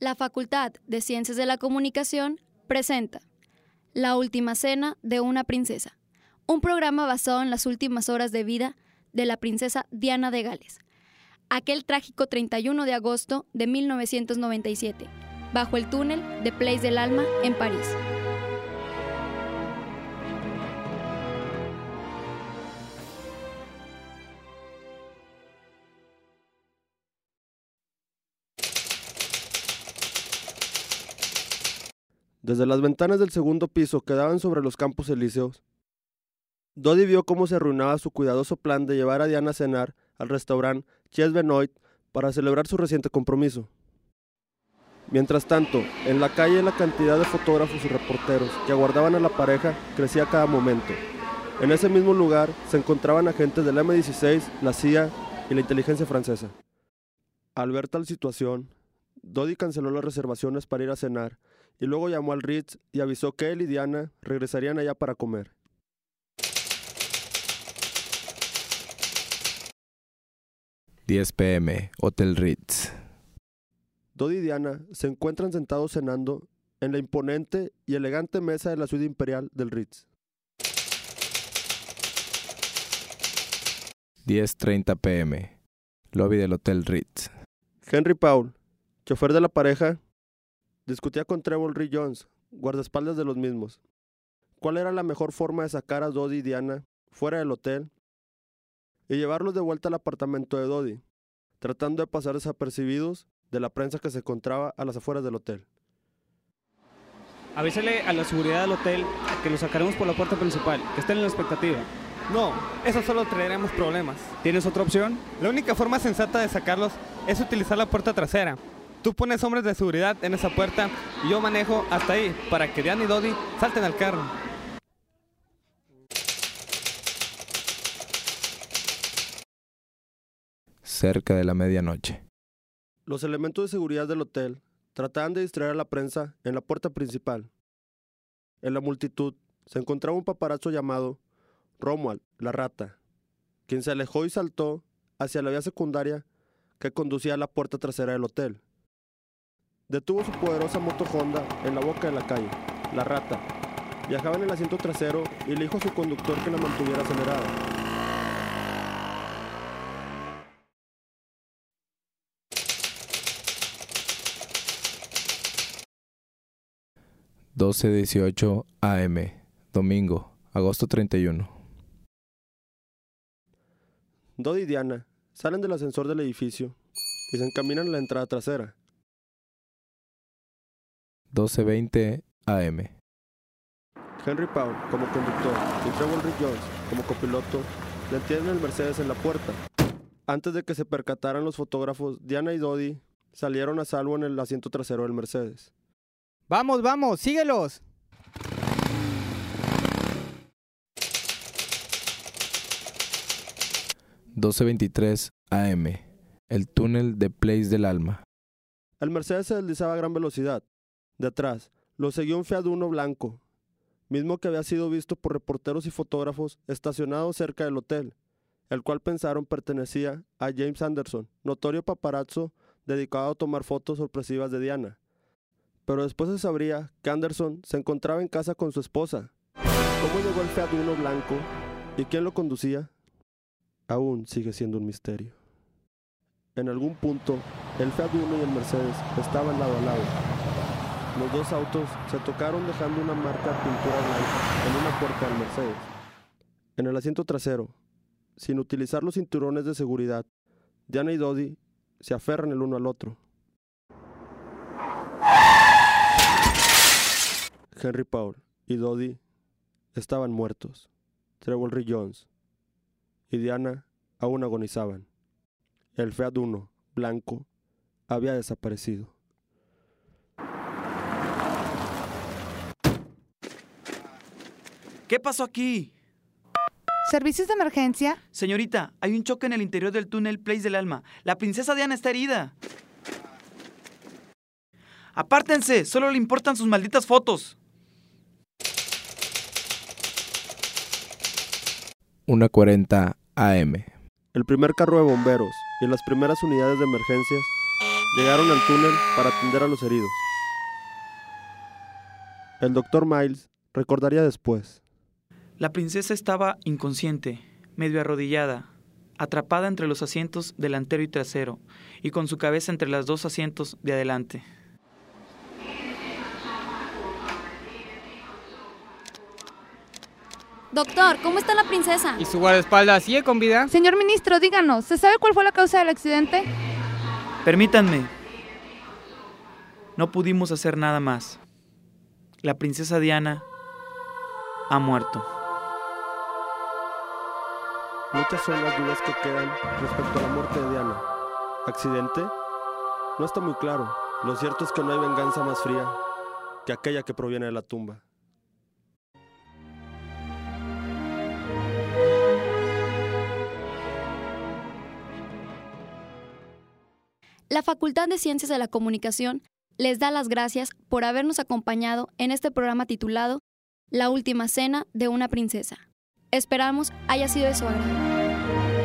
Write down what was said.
La Facultad de Ciencias de la Comunicación presenta La Última Cena de una Princesa, un programa basado en las últimas horas de vida de la princesa Diana de Gales, aquel trágico 31 de agosto de 1997, bajo el túnel de Place del Alma en París. Desde las ventanas del segundo piso que daban sobre los campos elíseos, Dodi vio cómo se arruinaba su cuidadoso plan de llevar a Diana a cenar al restaurante Ches Benoit para celebrar su reciente compromiso. Mientras tanto, en la calle la cantidad de fotógrafos y reporteros que aguardaban a la pareja crecía cada momento. En ese mismo lugar se encontraban agentes del M16, la CIA y la inteligencia francesa. Al ver tal situación, Dodi canceló las reservaciones para ir a cenar y luego llamó al Ritz y avisó que él y Diana regresarían allá para comer. ...10 pm, Hotel Ritz. Dodi y Diana se encuentran sentados cenando en la imponente y elegante mesa de la ciudad imperial del Ritz. 10.30 pm, lobby del Hotel Ritz. Henry Paul, chofer de la pareja, discutía con Trevor Ree Jones, guardaespaldas de los mismos. ¿Cuál era la mejor forma de sacar a Dodi y Diana fuera del hotel y llevarlos de vuelta al apartamento de Dodi, tratando de pasar desapercibidos de la prensa que se encontraba a las afueras del hotel? Avísale a la seguridad del hotel que los sacaremos por la puerta principal, que estén en la expectativa. No, eso solo traeremos problemas. ¿Tienes otra opción? La única forma sensata de sacarlos es utilizar la puerta trasera. Tú pones hombres de seguridad en esa puerta y yo manejo hasta ahí para que Diana y Dodi salten al carro. Cerca de la medianoche. Los elementos de seguridad del hotel trataban de distraer a la prensa en la puerta principal. En la multitud se encontraba un paparazzo llamado Romuald, la rata, quien se alejó y saltó hacia la vía secundaria que conducía a la puerta trasera del hotel. Detuvo su poderosa moto Honda en la boca de la calle. La rata viajaba en el asiento trasero y le dijo a su conductor que la mantuviera acelerada. ...12.18 AM... ...domingo... ...agosto 31... Dodi y Diana salen del ascensor del edificio y se encaminan a la entrada trasera. 12.20 AM. Henry Paul como conductor y Trevor Rick Jones como copiloto detienen el Mercedes en la puerta. Antes de que se percataran los fotógrafos, Diana y Dodi salieron a salvo en el asiento trasero del Mercedes. Vamos, vamos, síguelos. ...12.23 AM... ...el túnel de Place del Alma... El Mercedes se deslizaba a gran velocidad. De atrás, lo seguía un Fiat Uno blanco, mismo que había sido visto por reporteros y fotógrafos estacionados cerca del hotel, el cual pensaron pertenecía a James Anderson, notorio paparazzo dedicado a tomar fotos sorpresivas de Diana. Pero después se sabría que Anderson se encontraba en casa con su esposa. ¿Cómo llegó el Fiat Uno blanco y quién lo conducía? Aún sigue siendo un misterio. En algún punto, el Fiat Uno y el Mercedes estaban lado a lado. Los dos autos se tocaron dejando una marca pintura blanca en una puerta del Mercedes. En el asiento trasero, sin utilizar los cinturones de seguridad, Diana y Dodi se aferran el uno al otro. Henry Paul y Dodi estaban muertos. Trevor Ree Jones y Diana aún agonizaban. El Fiat Uno, blanco, había desaparecido. ¿Qué pasó aquí? ¿Servicios de emergencia? Señorita, hay un choque en el interior del túnel Place del Alma. La princesa Diana está herida. Apártense, solo le importan sus malditas fotos. 1.40 AM. El primer carro de bomberos y las primeras unidades de emergencias llegaron al túnel para atender a los heridos. El doctor Miles recordaría después. La princesa estaba inconsciente, medio arrodillada, atrapada entre los asientos delantero y trasero, y con su cabeza entre los dos asientos de adelante. Doctor, ¿cómo está la princesa? ¿Y su guardaespaldas sigue con vida? Señor ministro, díganos, ¿se sabe cuál fue la causa del accidente? Permítanme. No pudimos hacer nada más. La princesa Diana ha muerto. Muchas son las dudas que quedan respecto a la muerte de Diana. ¿Accidente? No está muy claro. Lo cierto es que no hay venganza más fría que aquella que proviene de la tumba. La Facultad de Ciencias de la Comunicación les da las gracias por habernos acompañado en este programa titulado La Última Cena de una Princesa. Esperamos haya sido de su agrado.